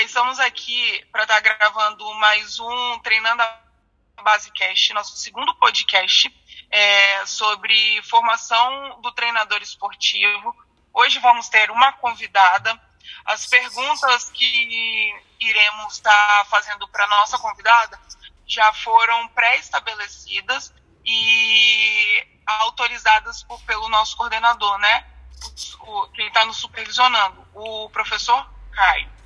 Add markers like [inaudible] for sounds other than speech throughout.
É, estamos aqui para estar tá gravando mais um Treinando a Basecast, nosso segundo podcast é, sobre formação do treinador esportivo. Hoje vamos ter uma convidada. As perguntas que iremos estar tá fazendo para nossa convidada já foram pré-estabelecidas e autorizadas por, pelo nosso coordenador, né? Quem está nos supervisionando, o professor Caio.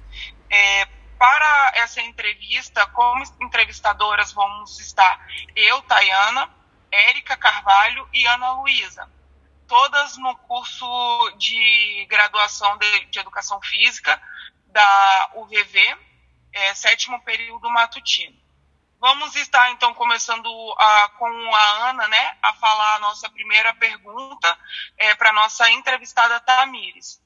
É, para essa entrevista, como entrevistadoras, vamos estar eu, Tayana, Érica Carvalho e Ana Luísa. Todas no curso de graduação de, de Educação Física da UVV, é, sétimo período matutino. Vamos estar, então, começando a, com a Ana, né, a falar a nossa primeira pergunta é, para a nossa entrevistada Tamires.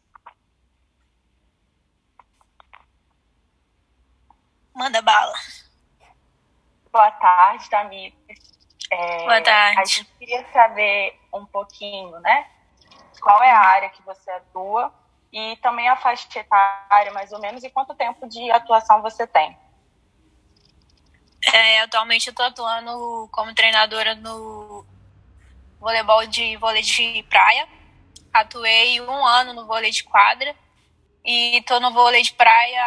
Manda bala. Boa tarde, Tamires. É, Boa tarde. A gente queria saber um pouquinho, né? Qual é a área que você atua e também a faixa etária, mais ou menos, e quanto tempo de atuação você tem? É, atualmente eu estou atuando como treinadora no voleibol de vôlei de praia. Atuei um ano no vôlei de quadra e tô no vôlei de praia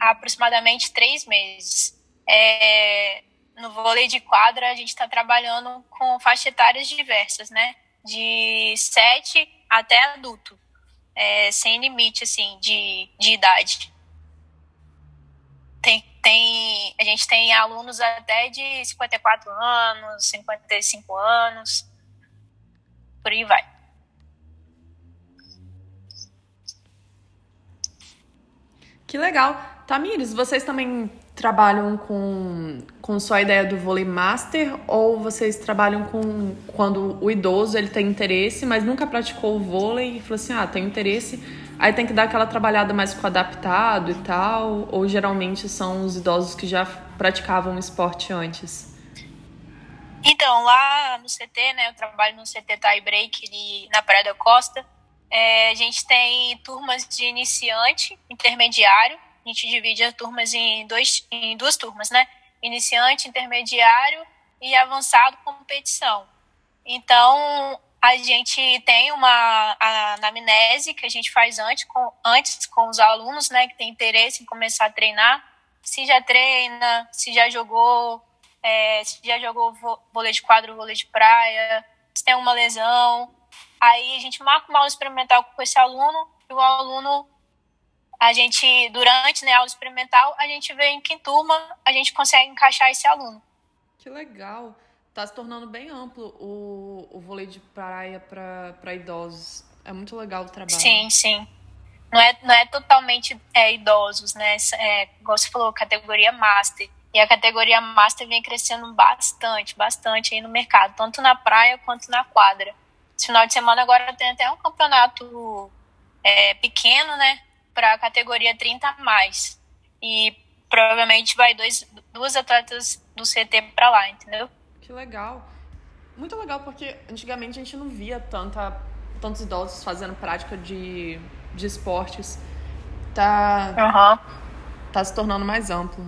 há aproximadamente três meses. É, no vôlei de quadra, a gente está trabalhando com faixas etárias diversas, né? De 7 até adulto, é, sem limite, assim, de, de idade. Tem, tem, a gente tem alunos até de 54 anos, 55 anos, por aí vai. Que legal. Tamires, vocês também trabalham com, com só a ideia do vôlei master ou vocês trabalham com quando o idoso ele tem interesse, mas nunca praticou o vôlei e falou assim, ah, tem interesse, aí tem que dar aquela trabalhada mais com adaptado e tal, ou geralmente são os idosos que já praticavam esporte antes? Então, lá no CT, né, eu trabalho no CT Tie Break na Praia da Costa, é, a gente tem turmas de iniciante, intermediário. A gente divide as turmas em, dois, em duas turmas, né? Iniciante, intermediário e avançado competição. Então, a gente tem uma anamnese que a gente faz antes com, antes com os alunos, né, que tem interesse em começar a treinar. Se já treina, se já jogou, é, se já jogou vôlei de quadro, vôlei de praia, se tem uma lesão, Aí a gente marca uma aula experimental com esse aluno e o aluno, a gente, durante né, a aula experimental, a gente vê em que turma a gente consegue encaixar esse aluno. Que legal. Tá se tornando bem amplo o, o vôlei de praia para idosos. É muito legal o trabalho. Sim, sim. Não é, não é totalmente é, idosos, né? É, igual você falou, categoria Master. E a categoria Master vem crescendo bastante, bastante aí no mercado, tanto na praia quanto na quadra. Esse final de semana agora tem até um campeonato é, pequeno, né? Para a categoria 30 a mais. E provavelmente vai dois, duas atletas do CT para lá, entendeu? Que legal. Muito legal, porque antigamente a gente não via tanta, tantos idosos fazendo prática de, de esportes. Tá, uhum. tá se tornando mais amplo.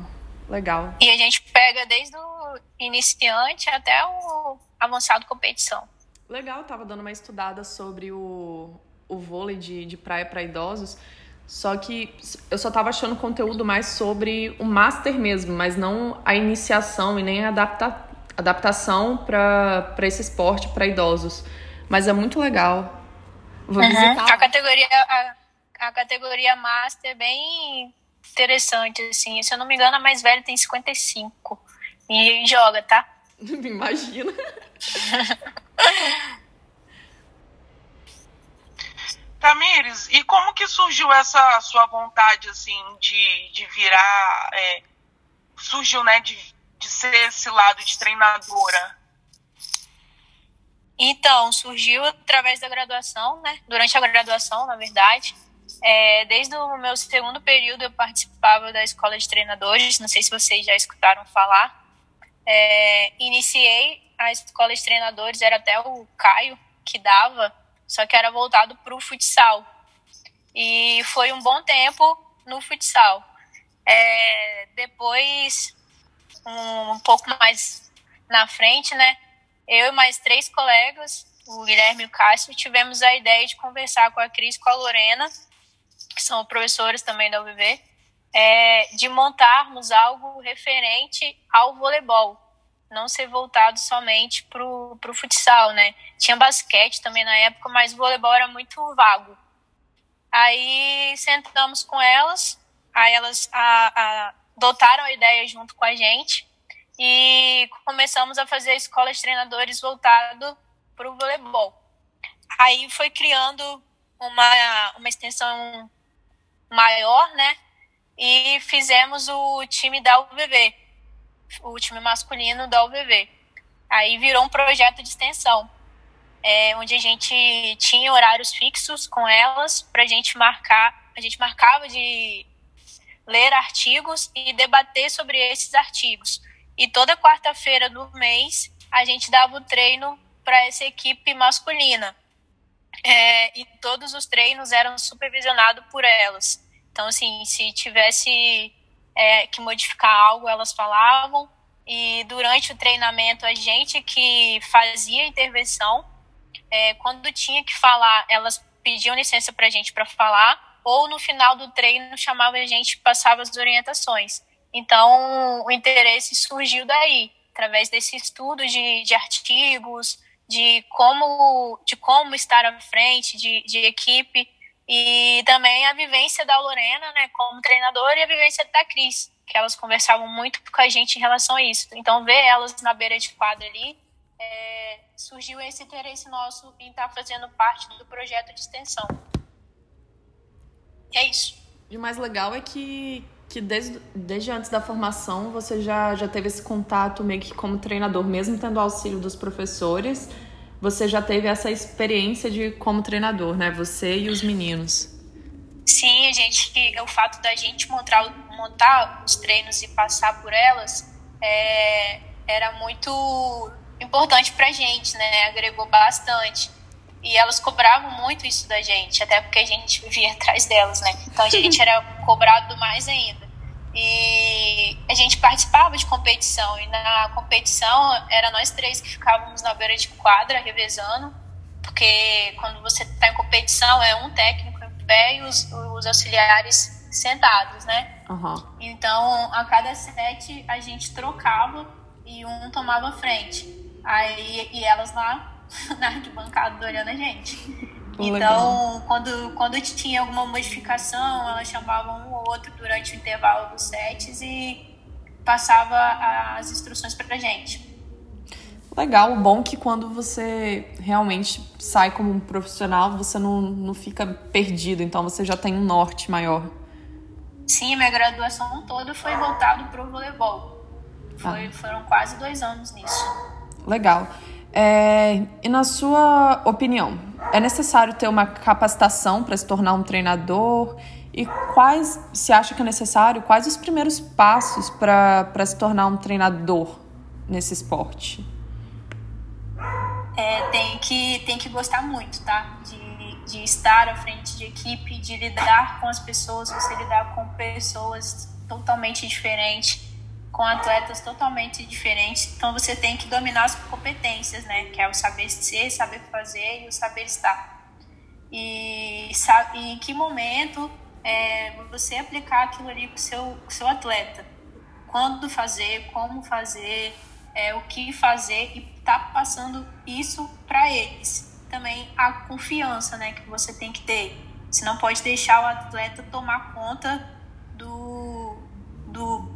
Legal. E a gente pega desde o iniciante até o avançado competição. Legal, tava dando uma estudada sobre o, o vôlei de, de praia para idosos. Só que eu só tava achando conteúdo mais sobre o master mesmo, mas não a iniciação e nem a adapta, adaptação para esse esporte para idosos. Mas é muito legal. Vou uhum. visitar. A categoria, a, a categoria master é bem interessante, assim. Se eu não me engano, a mais velha tem 55. E joga, tá? [laughs] Imagina. [laughs] Tamires, e como que surgiu essa sua vontade, assim, de, de virar, é, surgiu, né, de, de ser esse lado de treinadora? Então, surgiu através da graduação, né, durante a graduação, na verdade. É, desde o meu segundo período eu participava da escola de treinadores, não sei se vocês já escutaram falar. É, iniciei a escola de treinadores, era até o Caio que dava, só que era voltado para o futsal. E foi um bom tempo no futsal. É, depois, um, um pouco mais na frente, né? Eu e mais três colegas, o Guilherme e o Cássio, tivemos a ideia de conversar com a Cris e com a Lorena, que são professores também da UVV, é, de montarmos algo referente ao voleibol, não ser voltado somente para o futsal, né? Tinha basquete também na época, mas o voleibol era muito vago. Aí sentamos com elas, aí elas a, a, adotaram a ideia junto com a gente e começamos a fazer escolas treinadores voltado para o voleibol. Aí foi criando uma, uma extensão maior, né? E fizemos o time da UVV, o time masculino da UVV. Aí virou um projeto de extensão, é, onde a gente tinha horários fixos com elas para a gente marcar. A gente marcava de ler artigos e debater sobre esses artigos. E toda quarta-feira do mês a gente dava o treino para essa equipe masculina. É, e todos os treinos eram supervisionados por elas. Então, assim, se tivesse é, que modificar algo, elas falavam. E durante o treinamento, a gente que fazia intervenção, é, quando tinha que falar, elas pediam licença para a gente para falar, ou no final do treino chamava a gente passava as orientações. Então, o interesse surgiu daí, através desse estudo de, de artigos, de como, de como estar à frente de, de equipe e também a vivência da Lorena, né, como treinadora e a vivência da Cris, que elas conversavam muito com a gente em relação a isso. Então, ver elas na beira de quadra ali, é, surgiu esse interesse nosso em estar fazendo parte do projeto de extensão. E é isso. E o mais legal é que, que desde, desde antes da formação você já, já teve esse contato meio que como treinador, mesmo tendo auxílio dos professores você já teve essa experiência de como treinador, né? Você e os meninos. Sim, a gente, o fato da gente montar, montar os treinos e passar por elas é, era muito importante pra gente, né? Agregou bastante. E elas cobravam muito isso da gente, até porque a gente vivia [laughs] atrás delas, né? Então a gente era cobrado mais ainda. E a gente participava de competição, e na competição era nós três que ficávamos na beira de quadra revezando, porque quando você está em competição é um técnico em pé e os, os auxiliares sentados, né? Uhum. Então a cada sete a gente trocava e um tomava frente. Aí e elas lá [laughs] na arquibancada olhando a gente. Então, quando, quando tinha alguma modificação, elas chamavam um ou outro durante o intervalo dos sets e passava as instruções para a gente. Legal, o bom que quando você realmente sai como um profissional, você não, não fica perdido, então você já tem um norte maior. Sim, minha graduação toda foi voltado para o voleibol. Foi, ah. Foram quase dois anos nisso. Legal. É, e na sua opinião, é necessário ter uma capacitação para se tornar um treinador? E quais, se acha que é necessário, quais os primeiros passos para se tornar um treinador nesse esporte? É, tem, que, tem que gostar muito, tá? De, de estar à frente de equipe, de lidar com as pessoas, você lidar com pessoas totalmente diferentes com atletas totalmente diferentes. Então você tem que dominar as competências, né? Que é o saber ser, saber fazer e o saber estar. E, sabe, e em que momento é, você aplicar aquilo ali com o seu, seu atleta. Quando fazer, como fazer, é, o que fazer e tá passando isso para eles. Também a confiança né, que você tem que ter. Você não pode deixar o atleta tomar conta do,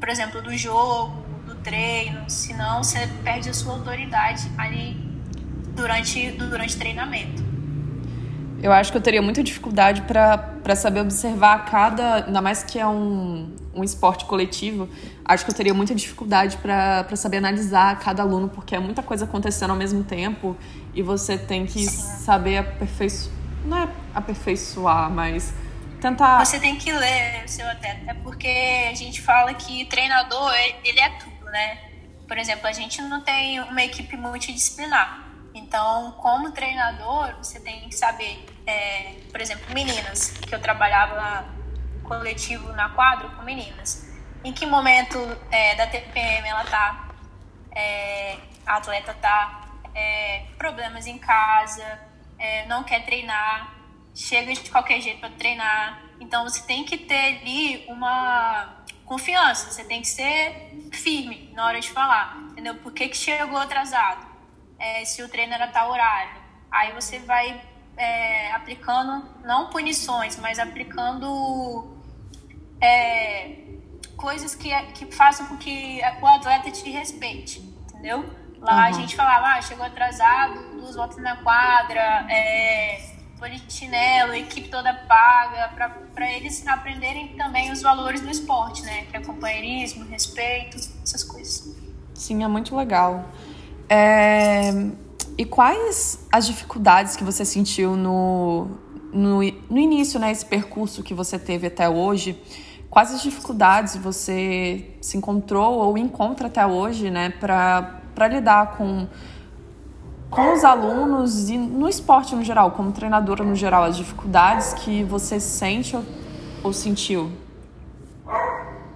por exemplo, do jogo, do treino, senão você perde a sua autoridade ali durante, durante treinamento. Eu acho que eu teria muita dificuldade para saber observar cada. Ainda mais que é um, um esporte coletivo, acho que eu teria muita dificuldade para saber analisar cada aluno, porque é muita coisa acontecendo ao mesmo tempo e você tem que Sim. saber aperfeiçoar. Não é aperfeiçoar, mas tentar. Você tem que ler seu atleta, porque a gente fala que treinador, ele é tudo, né? Por exemplo, a gente não tem uma equipe multidisciplinar. Então, como treinador, você tem que saber, é, por exemplo, meninas, que eu trabalhava coletivo na quadra com meninas. em que momento é, da TPM ela tá, é, a atleta tá, é, problemas em casa, é, não quer treinar, chega de qualquer jeito para treinar. Então você tem que ter ali uma confiança, você tem que ser firme na hora de falar, entendeu? Por que, que chegou atrasado? É, se o treino era tal horário. Aí você vai é, aplicando, não punições, mas aplicando é, coisas que, que façam com que o atleta te respeite, entendeu? Lá uhum. a gente falava, ah, chegou atrasado, duas voltas na quadra, é, polichinelo, equipe toda paga, para eles aprenderem também os valores do esporte, né? Que é companheirismo, respeito, essas coisas. Sim, é muito legal. É... E quais as dificuldades que você sentiu no, no, no início, né? Esse percurso que você teve até hoje? Quais as dificuldades você se encontrou ou encontra até hoje, né? Para lidar com com os alunos e no esporte no geral, como treinadora no geral, as dificuldades que você sente ou, ou sentiu?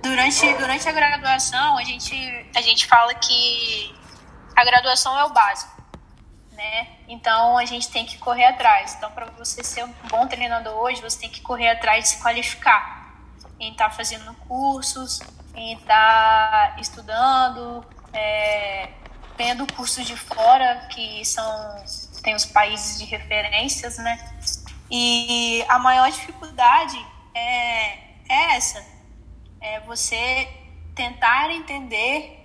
Durante, durante a graduação, a gente, a gente fala que a graduação é o básico, né? Então, a gente tem que correr atrás. Então, para você ser um bom treinador hoje, você tem que correr atrás de se qualificar. Em estar tá fazendo cursos, em estar tá estudando, é, tendo cursos de fora, que são tem os países de referências, né? E a maior dificuldade é, é essa, é você tentar entender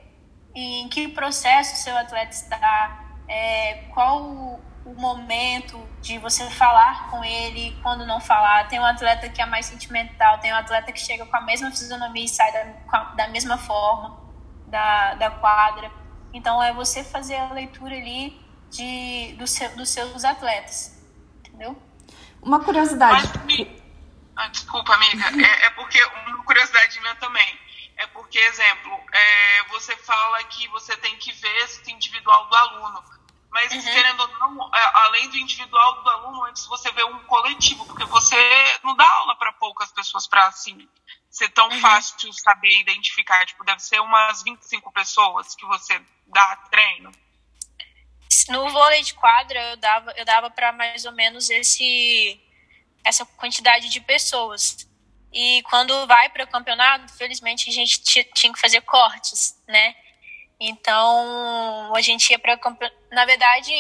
em que processo seu atleta está, é, qual o, o momento de você falar com ele, quando não falar. Tem um atleta que é mais sentimental, tem um atleta que chega com a mesma fisionomia e sai da, da mesma forma da, da quadra. Então é você fazer a leitura ali de, do seu, dos seus atletas. Entendeu? Uma curiosidade. Mas, ah, desculpa, amiga. É, é, porque uma curiosidade minha também. É porque, exemplo, é, você fala que você tem que ver esse individual do aluno. Mas, uhum. querendo ou não, é, além do individual do aluno, antes você vê um coletivo, porque você não dá aula para poucas pessoas para assim ser tão uhum. fácil saber identificar. Tipo, deve ser umas 25 pessoas que você dá treino? No vôlei de quadra, eu dava, eu dava para mais ou menos esse, essa quantidade de pessoas. E quando vai para o campeonato, felizmente a gente tinha que fazer cortes, né? Então, a gente ia para campeonato. Na verdade,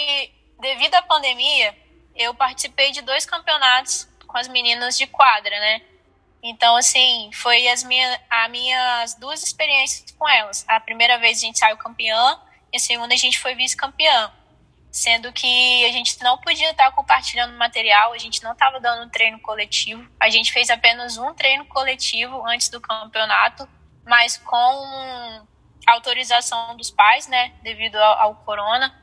devido à pandemia, eu participei de dois campeonatos com as meninas de quadra, né? Então, assim, foi as minhas, as minhas duas experiências com elas. A primeira vez a gente saiu campeã e a segunda a gente foi vice-campeã. Sendo que a gente não podia estar compartilhando material, a gente não estava dando um treino coletivo. A gente fez apenas um treino coletivo antes do campeonato, mas com autorização dos pais, né, devido ao, ao corona.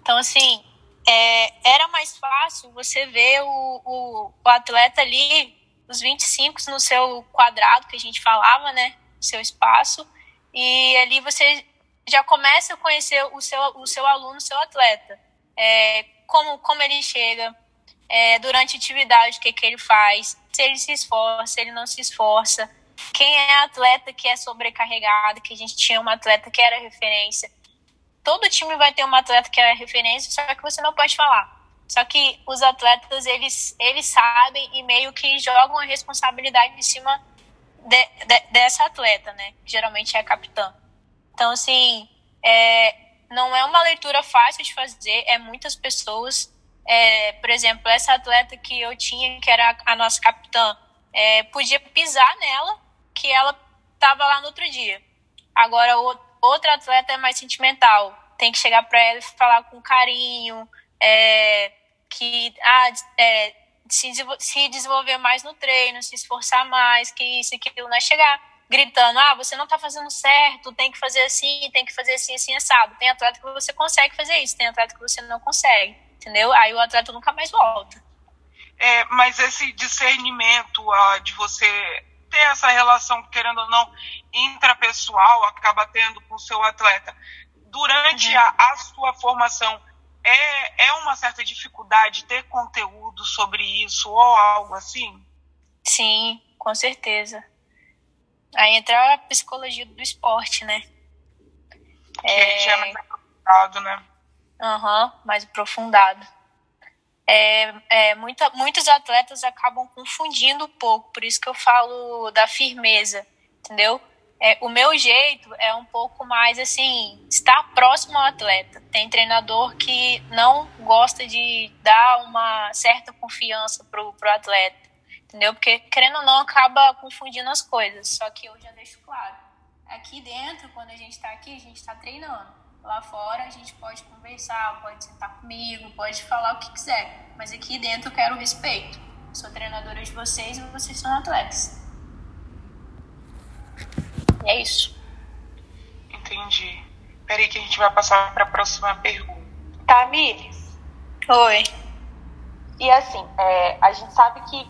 Então, assim, é, era mais fácil você ver o, o, o atleta ali os 25 no seu quadrado que a gente falava, né? Seu espaço. E ali você já começa a conhecer o seu, o seu aluno, o seu atleta. É, como, como ele chega, é, durante a atividade, o que, que ele faz, se ele se esforça, se ele não se esforça. Quem é atleta que é sobrecarregado, que a gente tinha uma atleta que era referência. Todo time vai ter uma atleta que é referência, só que você não pode falar. Só que os atletas, eles, eles sabem e meio que jogam a responsabilidade em cima de, de, dessa atleta, né? Que geralmente é a capitã. Então, assim, é, não é uma leitura fácil de fazer, é muitas pessoas. É, por exemplo, essa atleta que eu tinha, que era a nossa capitã, é, podia pisar nela, que ela estava lá no outro dia. Agora, o, outra atleta é mais sentimental, tem que chegar para ela e falar com carinho, é, que ah, é, se, se desenvolver mais no treino, se esforçar mais, que isso e aquilo, não é chegar gritando, ah, você não está fazendo certo, tem que fazer assim, tem que fazer assim, assim, assado. Tem atleta que você consegue fazer isso, tem atleta que você não consegue, entendeu? Aí o atleta nunca mais volta. É, mas esse discernimento uh, de você ter essa relação, querendo ou não, intrapessoal, acaba tendo com o seu atleta. Durante uhum. a, a sua formação, é, é uma certa dificuldade ter conteúdo sobre isso ou algo assim? Sim, com certeza. Aí entra a psicologia do esporte, né? É, já é mais aprofundado, né? Aham, uhum, mais aprofundado. É, é, muita, muitos atletas acabam confundindo um pouco, por isso que eu falo da firmeza, entendeu? É, o meu jeito é um pouco mais assim, estar próximo ao atleta. Tem treinador que não gosta de dar uma certa confiança pro, pro atleta, entendeu? Porque, querendo ou não, acaba confundindo as coisas. Só que eu já deixo claro. Aqui dentro, quando a gente está aqui, a gente está treinando. Lá fora a gente pode conversar, pode sentar comigo, pode falar o que quiser. Mas aqui dentro eu quero respeito. sou treinadora de vocês e vocês são atletas. E é isso. Entendi. Peraí que a gente vai passar para a próxima pergunta. Tamires. Oi. E assim, é, a gente sabe que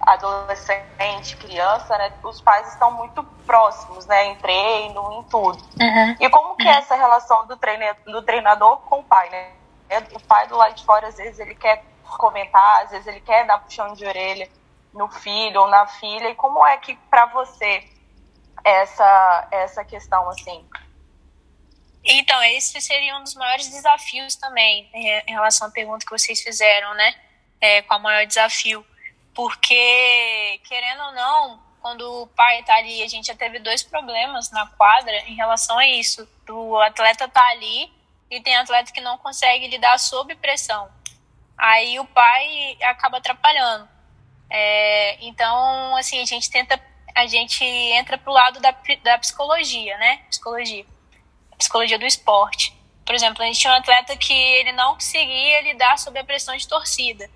adolescente, criança, né, os pais estão muito próximos, né, em treino, em tudo. Uhum. E como que é essa relação do, treine, do treinador com o pai, né? O pai do lado de fora, às vezes, ele quer comentar, às vezes ele quer dar puxão de orelha no filho ou na filha. E como é que, para você, essa, essa questão, assim? Então, esse seria um dos maiores desafios também, em relação à pergunta que vocês fizeram, né? É, qual o maior desafio? Porque, querendo ou não, quando o pai tá ali, a gente já teve dois problemas na quadra em relação a isso. Do atleta tá ali e tem atleta que não consegue lidar sob pressão. Aí o pai acaba atrapalhando. É, então, assim, a gente tenta, a gente entra pro lado da, da psicologia, né? Psicologia. Psicologia do esporte. Por exemplo, a gente tinha um atleta que ele não conseguia lidar sob a pressão de torcida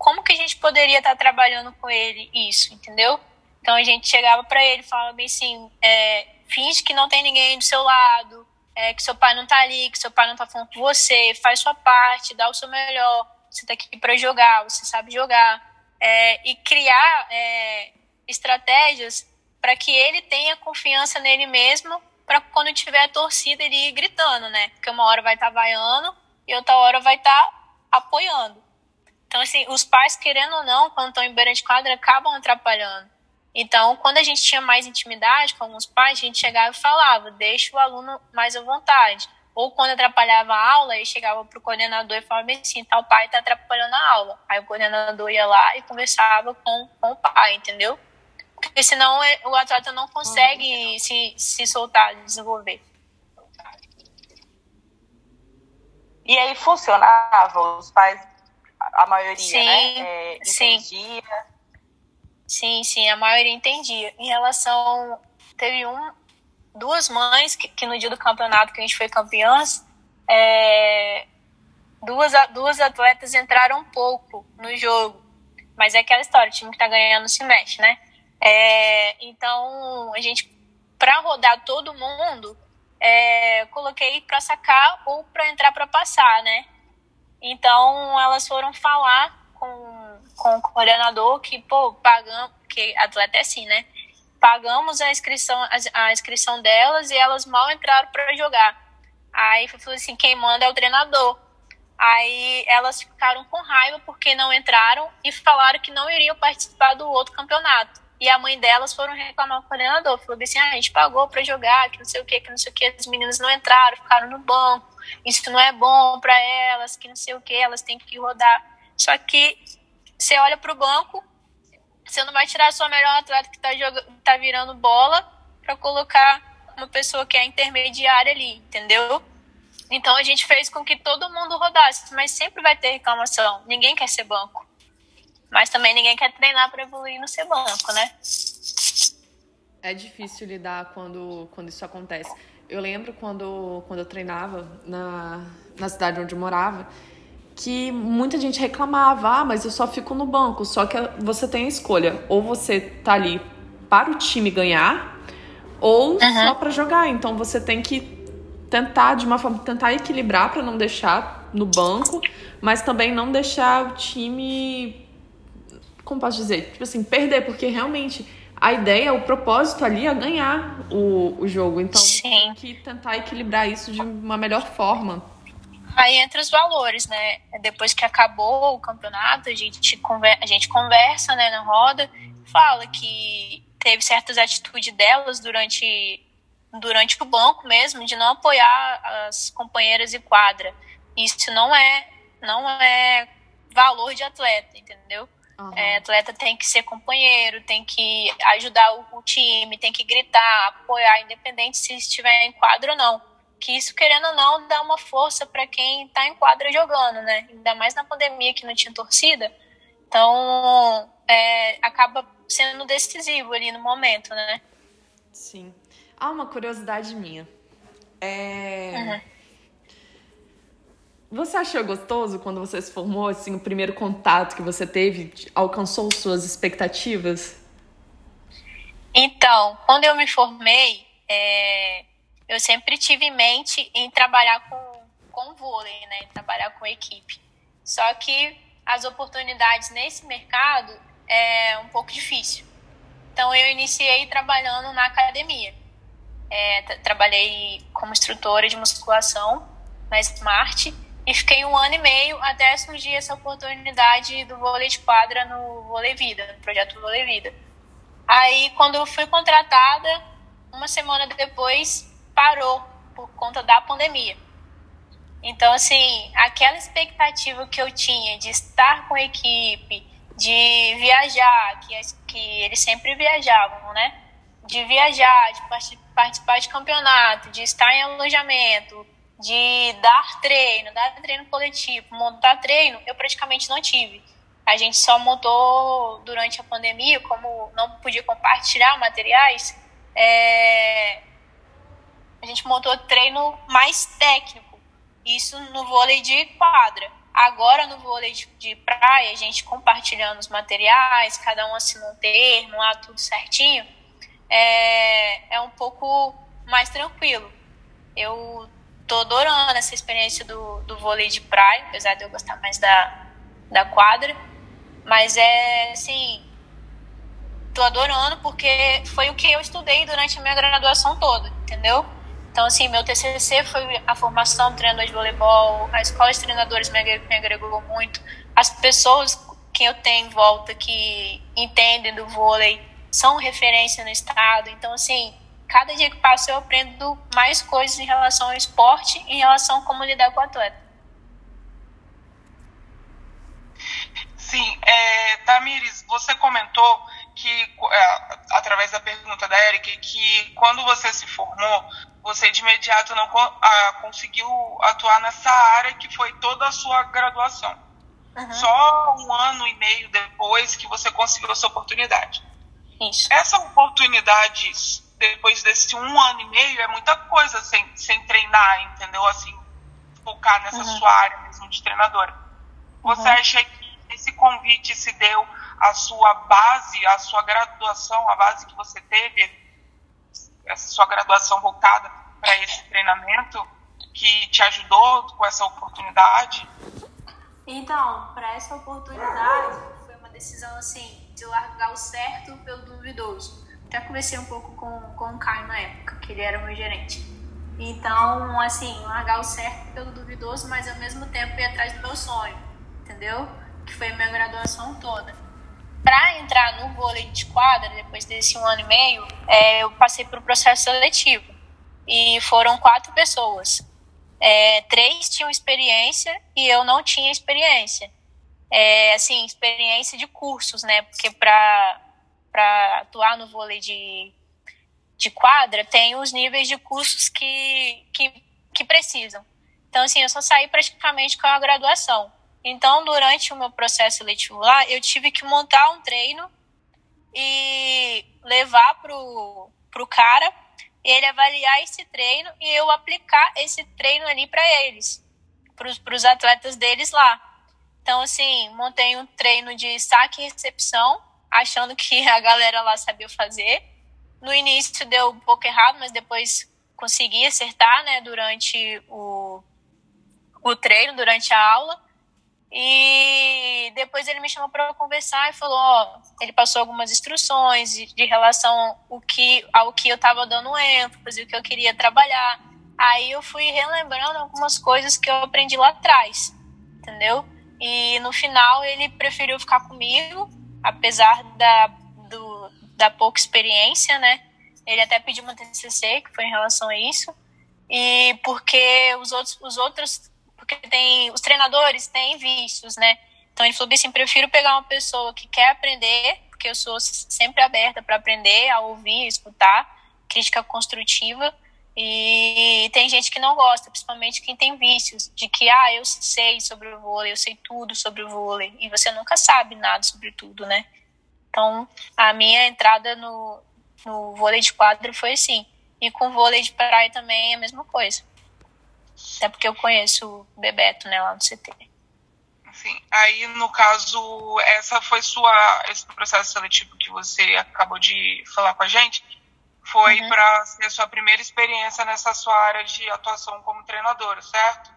como que a gente poderia estar trabalhando com ele isso, entendeu? Então a gente chegava para ele e falava bem assim, é, finge que não tem ninguém do seu lado, é, que seu pai não tá ali, que seu pai não tá falando com você, faz sua parte, dá o seu melhor, você tá aqui para jogar, você sabe jogar, é, e criar é, estratégias para que ele tenha confiança nele mesmo, para quando tiver a torcida ele ir gritando, né? Porque uma hora vai estar tá vaiando e outra hora vai estar tá apoiando. Então, assim, os pais, querendo ou não, quando estão em beira de quadra, acabam atrapalhando. Então, quando a gente tinha mais intimidade com alguns pais, a gente chegava e falava, deixa o aluno mais à vontade. Ou quando atrapalhava a aula, e chegava para o coordenador e falava assim, tal pai está atrapalhando a aula. Aí o coordenador ia lá e conversava com, com o pai, entendeu? Porque senão é, o atleta não consegue uhum. se, se soltar, desenvolver. E aí funcionava? Os pais a maioria, sim, né? É, entendia. Sim. sim, sim, a maioria entendia. Em relação. Teve um, duas mães que, que no dia do campeonato que a gente foi campeãs, é, duas, duas atletas entraram um pouco no jogo. Mas é aquela história, o time que tá ganhando se mexe, né? É, então, a gente, para rodar todo mundo, é, coloquei para sacar ou para entrar para passar, né? Então, elas foram falar com, com o coordenador que, pô, pagamos, que atleta é assim, né? Pagamos a inscrição, a, a inscrição delas e elas mal entraram para jogar. Aí falou assim, quem manda é o treinador. Aí elas ficaram com raiva porque não entraram e falaram que não iriam participar do outro campeonato. E a mãe delas foram reclamar com o coordenador. Falou assim: ah, a gente pagou para jogar, que não sei o que, que não sei o que. As meninas não entraram, ficaram no banco. Isso não é bom para elas, que não sei o que, elas têm que rodar. Só que você olha para o banco, você não vai tirar sua melhor atleta que está tá virando bola para colocar uma pessoa que é intermediária ali, entendeu? Então a gente fez com que todo mundo rodasse, mas sempre vai ter reclamação. Ninguém quer ser banco. Mas também ninguém quer treinar para evoluir no ser banco, né? É difícil lidar quando, quando isso acontece. Eu lembro quando, quando eu treinava na, na cidade onde eu morava, que muita gente reclamava, ah, mas eu só fico no banco. Só que você tem a escolha, ou você tá ali para o time ganhar, ou uhum. só para jogar. Então você tem que tentar de uma forma tentar equilibrar para não deixar no banco, mas também não deixar o time como posso dizer? Tipo assim, perder, porque realmente a ideia, o propósito ali é ganhar o, o jogo. Então Sim. tem que tentar equilibrar isso de uma melhor forma. Aí entra os valores, né? Depois que acabou o campeonato, a gente, conver a gente conversa né, na roda, fala que teve certas atitudes delas durante, durante o banco mesmo, de não apoiar as companheiras de quadra. Isso não é, não é valor de atleta, entendeu? Uhum. É, atleta tem que ser companheiro, tem que ajudar o, o, time, tem que gritar, apoiar, independente se estiver em quadra ou não. Que isso, querendo ou não, dá uma força para quem está em quadra jogando, né? Ainda mais na pandemia que não tinha torcida. Então, é, acaba sendo decisivo ali no momento, né? Sim. Há uma curiosidade minha. É... Uhum. Você achou gostoso quando você se formou, assim, o primeiro contato que você teve alcançou suas expectativas? Então, quando eu me formei, é, eu sempre tive em mente em trabalhar com, com vôlei, né? Trabalhar com equipe. Só que as oportunidades nesse mercado é um pouco difícil. Então, eu iniciei trabalhando na academia. É, trabalhei como instrutora de musculação na Smart e fiquei um ano e meio até surgir essa oportunidade do vôlei de quadra no Vôlei Vida, no projeto Vôlei Vida. Aí, quando eu fui contratada, uma semana depois parou por conta da pandemia. Então, assim, aquela expectativa que eu tinha de estar com a equipe, de viajar, que, que eles sempre viajavam, né? De viajar, de participar de campeonato, de estar em alojamento, de dar treino, dar treino coletivo, montar treino, eu praticamente não tive. A gente só montou durante a pandemia, como não podia compartilhar materiais, é... a gente montou treino mais técnico, isso no vôlei de quadra. Agora no vôlei de, praia, a gente compartilhando os materiais, cada um assinou um termo, lá tudo certinho, é, é um pouco mais tranquilo. Eu tô adorando essa experiência do, do vôlei de praia, apesar de eu gostar mais da, da quadra. Mas é assim, tô adorando porque foi o que eu estudei durante a minha graduação toda, entendeu? Então, assim, meu TCC foi a formação do treinador de voleibol, a escola de treinadores me agregou muito, as pessoas que eu tenho em volta que entendem do vôlei são referência no estado. Então, assim, cada dia que passa eu aprendo mais coisas em relação ao esporte, em relação a como lidar com o atleta. Sim, é, Tamires, você comentou que, é, através da pergunta da Eric, que quando você se formou, você de imediato não a, conseguiu atuar nessa área que foi toda a sua graduação. Uhum. Só um ano e meio depois que você conseguiu essa oportunidade. Isso. Essa oportunidade depois desse um ano e meio, é muita coisa sem, sem treinar, entendeu? Assim, focar nessa uhum. sua área mesmo de treinadora. Você uhum. acha que esse convite se deu à sua base, à sua graduação, a base que você teve, essa sua graduação voltada para esse treinamento, que te ajudou com essa oportunidade? Então, para essa oportunidade, foi uma decisão assim, de largar o certo pelo duvidoso até conversei um pouco com, com o Caio na época, que ele era meu gerente. Então, assim, largar o certo pelo duvidoso, mas ao mesmo tempo ir atrás do meu sonho, entendeu? Que foi a minha graduação toda. Para entrar no vôlei de quadra, depois desse um ano e meio, é, eu passei por um processo seletivo. E foram quatro pessoas. É, três tinham experiência e eu não tinha experiência. É, assim, experiência de cursos, né? Porque para para atuar no vôlei de, de quadra, tem os níveis de cursos que, que, que precisam. Então, assim, eu só saí praticamente com a graduação. Então, durante o meu processo seletivo lá, eu tive que montar um treino e levar pro, pro cara, ele avaliar esse treino e eu aplicar esse treino ali para eles, para os atletas deles lá. Então, assim, montei um treino de saque e recepção, achando que a galera lá sabia fazer. No início deu um pouco errado, mas depois consegui acertar, né, durante o, o treino, durante a aula. E depois ele me chamou para conversar e falou, ó, ele passou algumas instruções de, de relação ao que, ao que eu estava dando ênfase, o que eu queria trabalhar. Aí eu fui relembrando algumas coisas que eu aprendi lá atrás, entendeu? E no final ele preferiu ficar comigo apesar da, do, da pouca experiência, né? Ele até pediu uma TCC, que foi em relação a isso. E porque os outros, os outros porque tem os treinadores têm vícios, né? Então ele falou assim, prefiro pegar uma pessoa que quer aprender, porque eu sou sempre aberta para aprender, a ouvir, escutar, crítica construtiva. E tem gente que não gosta, principalmente quem tem vícios, de que, ah, eu sei sobre o vôlei, eu sei tudo sobre o vôlei, e você nunca sabe nada sobre tudo, né? Então, a minha entrada no, no vôlei de quadro foi assim. E com vôlei de praia também é a mesma coisa. Até porque eu conheço o Bebeto, né, lá no CT. Sim, aí no caso, essa foi sua, esse processo seletivo que você acabou de falar com a gente, foi uhum. para ser sua primeira experiência nessa sua área de atuação como treinadora, certo?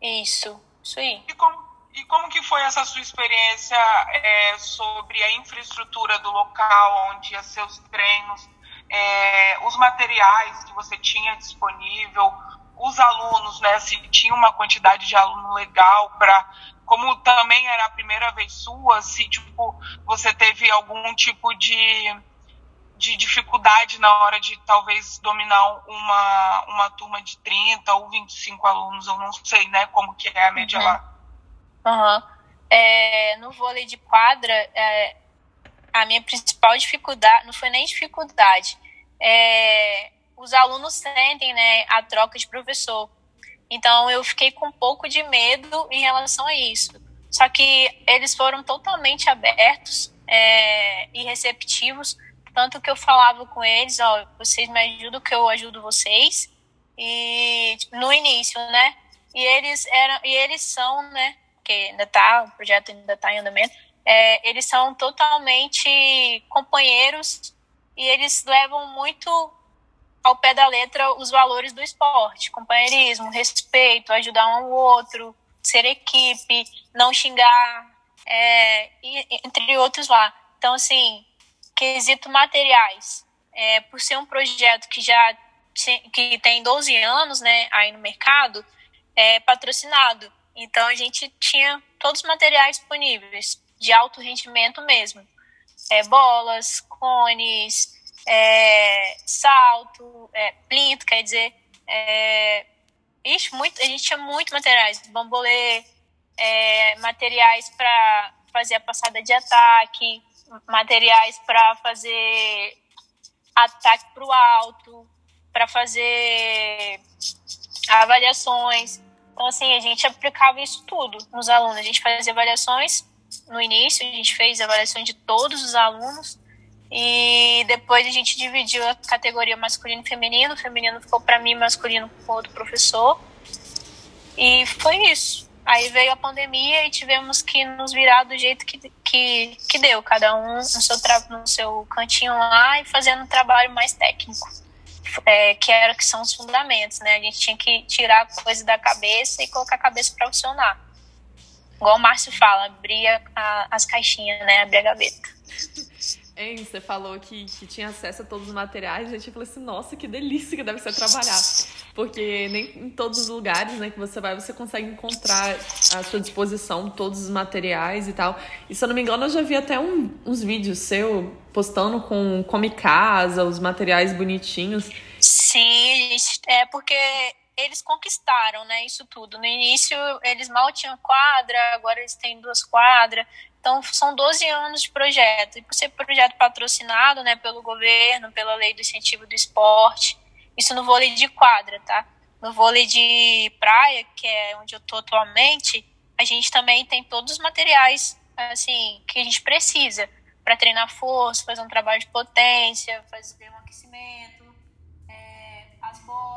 Isso, isso aí. E como, e como que foi essa sua experiência é, sobre a infraestrutura do local onde ia ser os treinos, é, os materiais que você tinha disponível, os alunos, né, se tinha uma quantidade de aluno legal para como também era a primeira vez sua, se tipo você teve algum tipo de, de dificuldade na hora de talvez dominar uma, uma turma de 30 ou 25 alunos, eu não sei, né, como que é a média uhum. lá. Uhum. É, no vôlei de quadra, é, a minha principal dificuldade, não foi nem dificuldade, é, os alunos sentem né, a troca de professor. Então eu fiquei com um pouco de medo em relação a isso. Só que eles foram totalmente abertos é, e receptivos, tanto que eu falava com eles, ó, vocês me ajudam que eu ajudo vocês. E tipo, no início, né? E eles eram, e eles são, né? Que ainda tá, o projeto ainda está em andamento. É, eles são totalmente companheiros e eles levam muito ao pé da letra os valores do esporte: companheirismo, respeito, ajudar um ao outro, ser equipe, não xingar, é, entre outros lá. Então, assim, quesito materiais. É, por ser um projeto que já que tem 12 anos né, aí no mercado, é patrocinado. Então, a gente tinha todos os materiais disponíveis, de alto rendimento mesmo. É, bolas, cones, é, salto, é, plinto, quer dizer, é, ixi, muito, a gente tinha muito materiais, bambolê, é, materiais para fazer a passada de ataque, materiais para fazer ataque para o alto, para fazer avaliações. Então, assim, a gente aplicava isso tudo nos alunos. A gente fazia avaliações no início, a gente fez avaliações de todos os alunos. E depois a gente dividiu a categoria masculino e feminino. O feminino ficou para mim, masculino com outro professor. E foi isso. Aí veio a pandemia e tivemos que nos virar do jeito que, que, que deu, cada um no seu, no seu cantinho lá e fazendo um trabalho mais técnico, é, que era que são os fundamentos, né? A gente tinha que tirar a coisa da cabeça e colocar a cabeça para funcionar. Igual o Márcio fala, abrir as caixinhas, né? Abrir a gaveta. Hein, você falou que, que tinha acesso a todos os materiais, a gente falou assim, nossa, que delícia que deve ser trabalhar. Porque nem em todos os lugares né, que você vai, você consegue encontrar à sua disposição todos os materiais e tal. E se eu não me engano, eu já vi até um, uns vídeos seu postando com come casa, os materiais bonitinhos. Sim, é porque eles conquistaram, né, isso tudo. No início, eles mal tinham quadra, agora eles têm duas quadras. Então, são 12 anos de projeto. E por ser projeto patrocinado né, pelo governo, pela lei do incentivo do esporte, isso no vôlei de quadra, tá? No vôlei de praia, que é onde eu estou atualmente, a gente também tem todos os materiais assim que a gente precisa para treinar força, fazer um trabalho de potência, fazer um aquecimento, é, as bolas,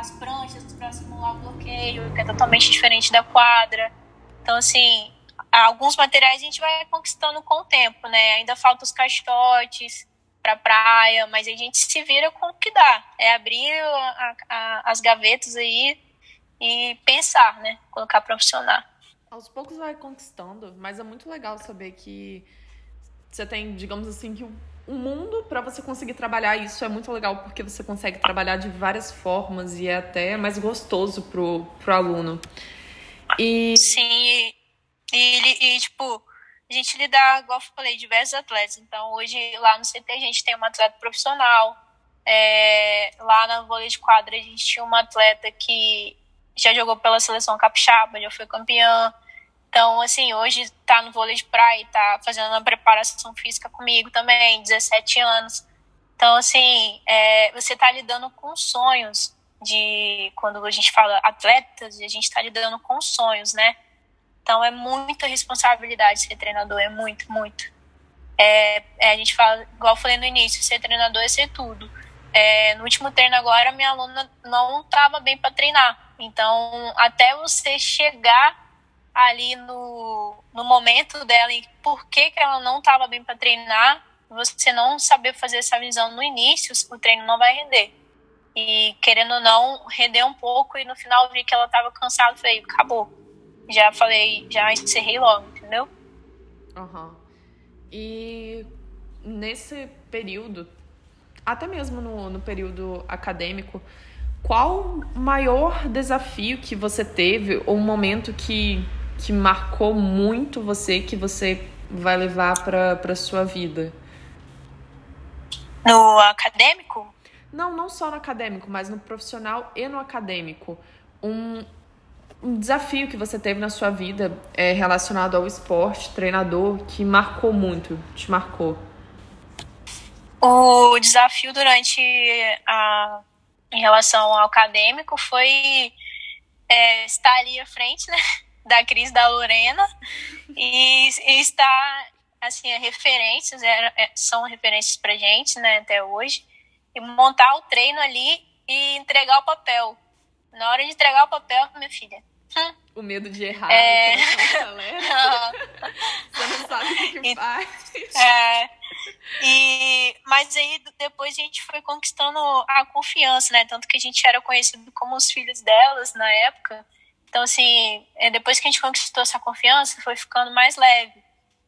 as pranchas para simular bloqueio, que é totalmente diferente da quadra. Então, assim, alguns materiais a gente vai conquistando com o tempo, né? Ainda faltam os caixotes para praia, mas a gente se vira com o que dá. É abrir a, a, as gavetas aí e pensar, né? Colocar para funcionar. Aos poucos vai conquistando, mas é muito legal saber que você tem, digamos assim, que o o mundo para você conseguir trabalhar isso é muito legal porque você consegue trabalhar de várias formas e é até mais gostoso pro, pro aluno. E sim, E, e tipo, a gente lidar, igual eu falei, diversos atletas. Então, hoje lá no CT a gente tem uma atleta profissional. É, lá na vôlei de quadra a gente tinha uma atleta que já jogou pela seleção capixaba, já foi campeã. Então, assim, hoje tá no vôlei de praia, tá fazendo uma preparação física comigo também, 17 anos. Então, assim, é, você tá lidando com sonhos de quando a gente fala atletas, a gente está lidando com sonhos, né? Então é muita responsabilidade ser treinador, é muito, muito. É, é, a gente fala, igual eu falei no início, ser treinador é ser tudo. É, no último treino agora, minha aluna não estava bem para treinar. Então, até você chegar ali no, no momento dela e por que, que ela não estava bem para treinar, você não saber fazer essa visão no início, o treino não vai render. E querendo ou não, render um pouco e no final vi que ela estava cansada, falei, acabou. Já falei, já encerrei logo, entendeu? Uhum. E nesse período, até mesmo no, no período acadêmico, qual o maior desafio que você teve, ou um momento que, que marcou muito você, que você vai levar para a sua vida? No acadêmico? Não, não só no acadêmico, mas no profissional e no acadêmico. Um, um desafio que você teve na sua vida é, relacionado ao esporte, treinador, que marcou muito, te marcou? O desafio durante a em relação ao acadêmico foi é, estar ali à frente né, da Cris da Lorena e, e estar assim referências é, é, são referências para gente né até hoje e montar o treino ali e entregar o papel. Na hora de entregar o papel, minha filha. Hum, o medo de errar, é... [laughs] Você não sabe o que e, faz. É, e, mas aí depois a gente foi conquistando a confiança, né? Tanto que a gente era conhecido como os filhos delas na época. Então, assim, é, depois que a gente conquistou essa confiança, foi ficando mais leve.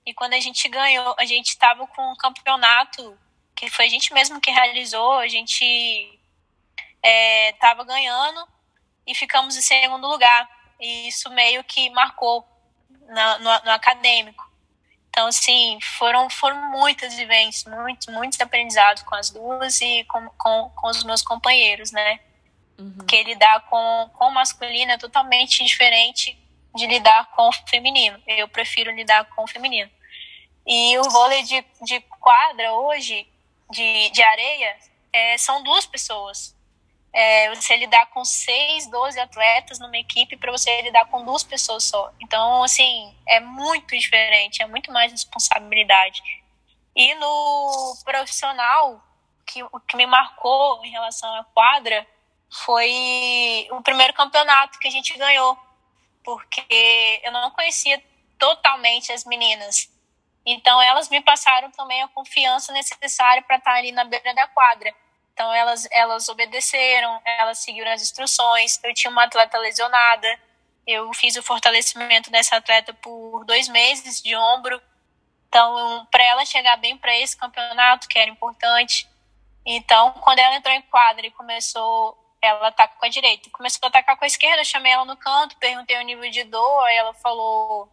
E quando a gente ganhou, a gente estava com um campeonato que foi a gente mesmo que realizou, a gente estava é, ganhando e ficamos em segundo lugar. E isso meio que marcou no, no, acadêmico. Então, assim, foram, foram muitas vivências, muitos, muitos aprendizados com as duas e com, com, com os meus companheiros, né? Uhum. Porque lidar com, com o masculino é totalmente diferente de lidar com o feminino. Eu prefiro lidar com o feminino. E o vôlei de, de quadra hoje, de, de areia é, são duas pessoas. É, você lidar com seis, doze atletas numa equipe para você lidar com duas pessoas só. Então, assim, é muito diferente, é muito mais responsabilidade. E no profissional, que, o que me marcou em relação à quadra foi o primeiro campeonato que a gente ganhou, porque eu não conhecia totalmente as meninas. Então, elas me passaram também a confiança necessária para estar ali na beira da quadra. Então, elas, elas obedeceram, elas seguiram as instruções. Eu tinha uma atleta lesionada, eu fiz o fortalecimento dessa atleta por dois meses de ombro. Então, para ela chegar bem para esse campeonato, que era importante. Então, quando ela entrou em quadra e começou, ela ataca com a direita, começou a atacar com a esquerda, chamei ela no canto, perguntei o nível de dor, aí ela falou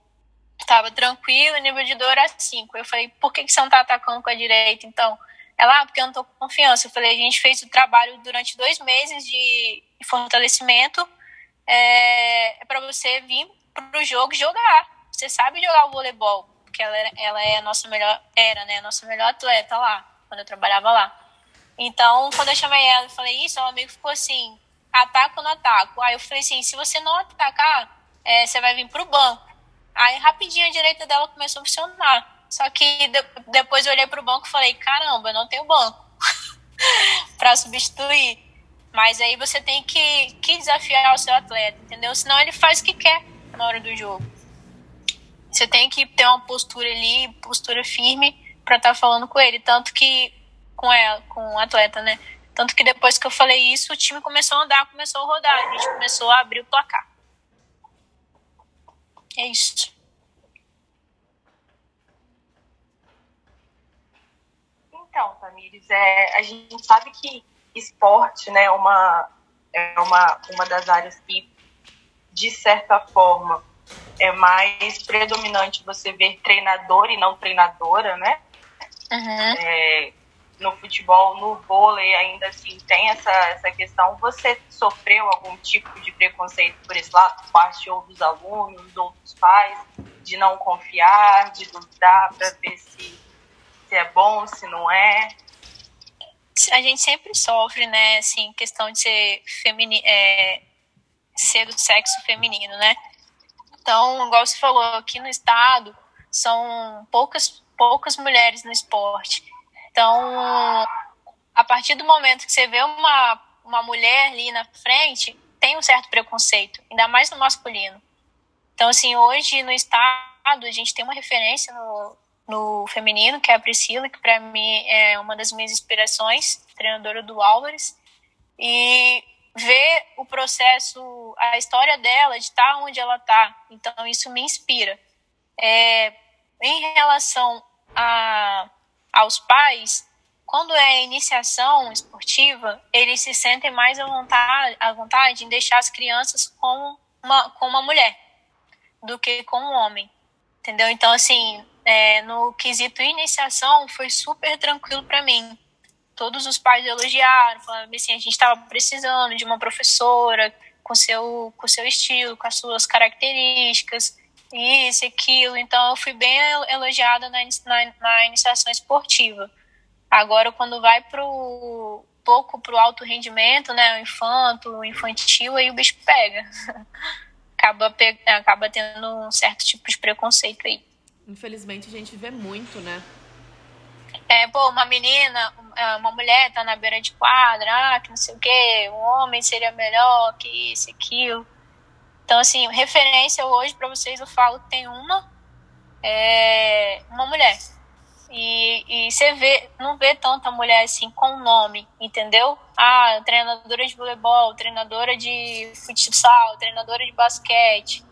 estava tranquilo, o nível de dor era 5. Eu falei, por que, que você não está atacando com a direita, então? Ela, ah, porque eu não estou com confiança. Eu falei, a gente fez o trabalho durante dois meses de fortalecimento é, é para você vir para o jogo jogar. Você sabe jogar o voleibol, porque ela, ela é a nossa melhor, era, né, a nossa melhor atleta lá, quando eu trabalhava lá. Então, quando eu chamei ela e falei isso, ela meio ficou assim, ataco ou não ataco? Aí eu falei assim, se você não atacar, é, você vai vir para o banco. Aí rapidinho a direita dela começou a funcionar. Só que de, depois eu olhei pro banco e falei, caramba, eu não tenho banco [laughs] para substituir. Mas aí você tem que, que desafiar o seu atleta, entendeu? Senão ele faz o que quer na hora do jogo. Você tem que ter uma postura ali, postura firme para estar tá falando com ele. Tanto que com ela, com o atleta, né? Tanto que depois que eu falei isso, o time começou a andar, começou a rodar, a gente começou a abrir o placar. É isso. Então, Tamires, é, a gente sabe que esporte né, é, uma, é uma, uma das áreas que, de certa forma, é mais predominante você ver treinador e não treinadora, né? Uhum. É, no futebol, no vôlei, ainda assim, tem essa, essa questão. Você sofreu algum tipo de preconceito por esse lado, parte ou dos alunos, ou dos pais, de não confiar, de duvidar para ver se, se é bom, se não é? A gente sempre sofre, né, assim, questão de ser feminino, é, ser do sexo feminino, né? Então, igual você falou, aqui no estado são poucas poucas mulheres no esporte. Então, a partir do momento que você vê uma, uma mulher ali na frente, tem um certo preconceito, ainda mais no masculino. Então, assim, hoje no estado a gente tem uma referência no, no feminino, que é a Priscila, que para mim é uma das minhas inspirações, treinadora do Álvares. E ver o processo, a história dela, de estar onde ela está. Então, isso me inspira. É, em relação a, aos pais, quando é iniciação esportiva, eles se sentem mais à vontade, à vontade em deixar as crianças com uma, com uma mulher do que com um homem. Entendeu? Então, assim, é, no quesito iniciação, foi super tranquilo para mim. Todos os pais elogiaram, falando assim, a gente estava precisando de uma professora com seu, com seu estilo, com as suas características isso, aquilo. Então eu fui bem elogiada na, na, na iniciação esportiva. Agora, quando vai pro pouco pro alto rendimento, né, o infanto, o infantil, aí o bicho pega. [laughs] acaba, pe acaba tendo um certo tipo de preconceito aí. Infelizmente a gente vê muito, né? É, pô, uma menina, uma mulher tá na beira de quadra, ah, que não sei o quê, um homem seria melhor que isso, aquilo. Então, assim, referência hoje para vocês eu falo que tem uma, é, uma mulher. E, e você vê, não vê tanta mulher assim com nome, entendeu? Ah, treinadora de voleibol, treinadora de futsal, treinadora de basquete.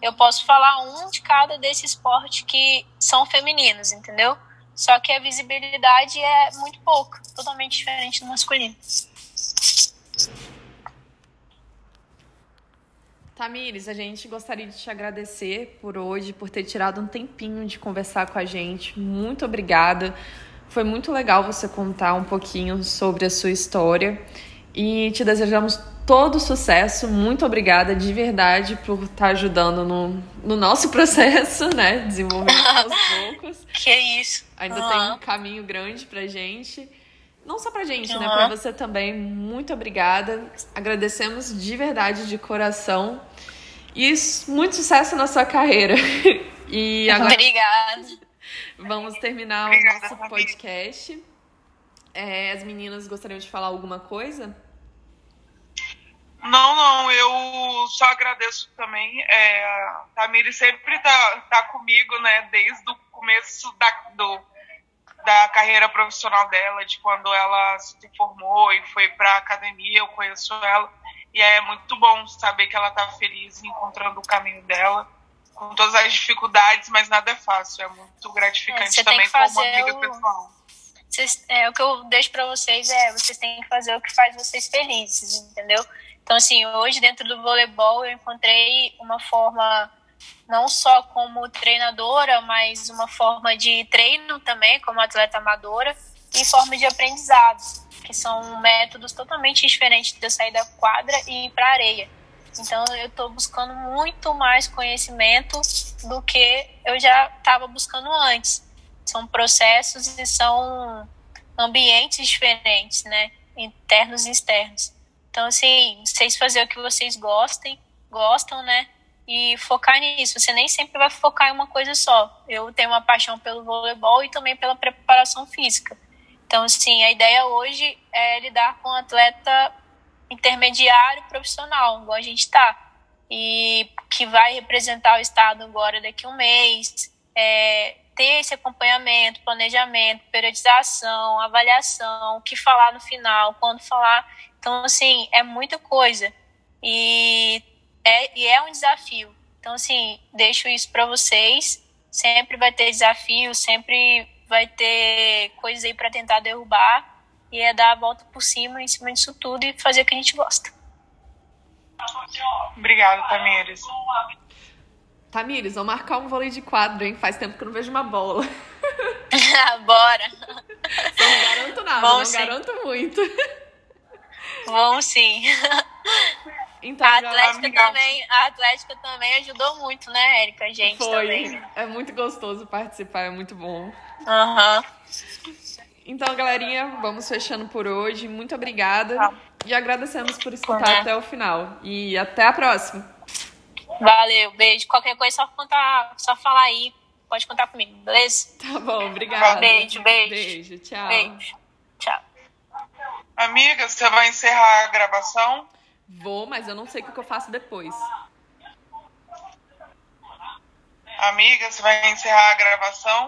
Eu posso falar um de cada desse esporte que são femininos, entendeu? Só que a visibilidade é muito pouca, totalmente diferente do masculino. Tamires, a gente gostaria de te agradecer por hoje, por ter tirado um tempinho de conversar com a gente. Muito obrigada. Foi muito legal você contar um pouquinho sobre a sua história e te desejamos todo sucesso. Muito obrigada de verdade por estar ajudando no, no nosso [laughs] processo, né? Desenvolvendo aos [laughs] poucos. Que é isso. Ainda uhum. tem um caminho grande pra gente. Não só pra gente, uhum. né? Pra você também. Muito obrigada. Agradecemos de verdade, de coração. E muito sucesso na sua carreira. [laughs] E agora... Obrigada. Vamos terminar o nosso podcast. É, as meninas gostariam de falar alguma coisa? Não, não, eu só agradeço também. É, a Tamiri sempre tá, tá comigo, né, desde o começo da, do, da carreira profissional dela, de quando ela se formou e foi para a academia, eu conheço ela. E é muito bom saber que ela está feliz encontrando o caminho dela, com todas as dificuldades, mas nada é fácil. É muito gratificante é, também como amiga o... pessoal. Vocês, é, o que eu deixo para vocês é vocês têm que fazer o que faz vocês felizes, entendeu? Então, assim, hoje dentro do voleibol eu encontrei uma forma não só como treinadora, mas uma forma de treino também, como atleta amadora, e forma de aprendizado, que são métodos totalmente diferentes de eu sair da quadra e ir para a areia. Então eu estou buscando muito mais conhecimento do que eu já estava buscando antes. São processos e são ambientes diferentes, né? Internos e externos. Então, assim, vocês fazer o que vocês gostem, gostam, né? e focar nisso. Você nem sempre vai focar em uma coisa só. Eu tenho uma paixão pelo voleibol e também pela preparação física. Então, assim, a ideia hoje é lidar com um atleta intermediário profissional, igual a gente está, e que vai representar o Estado agora daqui a um mês, é, ter esse acompanhamento, planejamento, periodização, avaliação, o que falar no final, quando falar. Então, assim, é muita coisa. E é, e é um desafio. Então, assim, deixo isso para vocês. Sempre vai ter desafio, sempre vai ter coisas aí para tentar derrubar. E é dar a volta por cima, em cima disso tudo e fazer o que a gente gosta. Obrigada, Tamires. Tamires, vamos marcar um vôlei de quadro, hein? Faz tempo que eu não vejo uma bola. [laughs] Bora! Não garanto nada, Vamos não sim. garanto muito. Vamos sim. Então, a Atlética também, a Atlética também ajudou muito, né, Érica? A gente Foi. também. É muito gostoso participar, é muito bom. Aham. Uhum. Então, galerinha, vamos fechando por hoje. Muito obrigada. Tá. E agradecemos por escutar uhum. até o final. E até a próxima. Valeu, beijo. Qualquer coisa, só contar, só falar aí. Pode contar comigo, beleza? Tá bom, obrigada. Beijo, beijo. Beijo, tchau. Beijo. Tchau. Amiga, você vai encerrar a gravação? Vou, mas eu não sei o que eu faço depois. Amiga, você vai encerrar a gravação?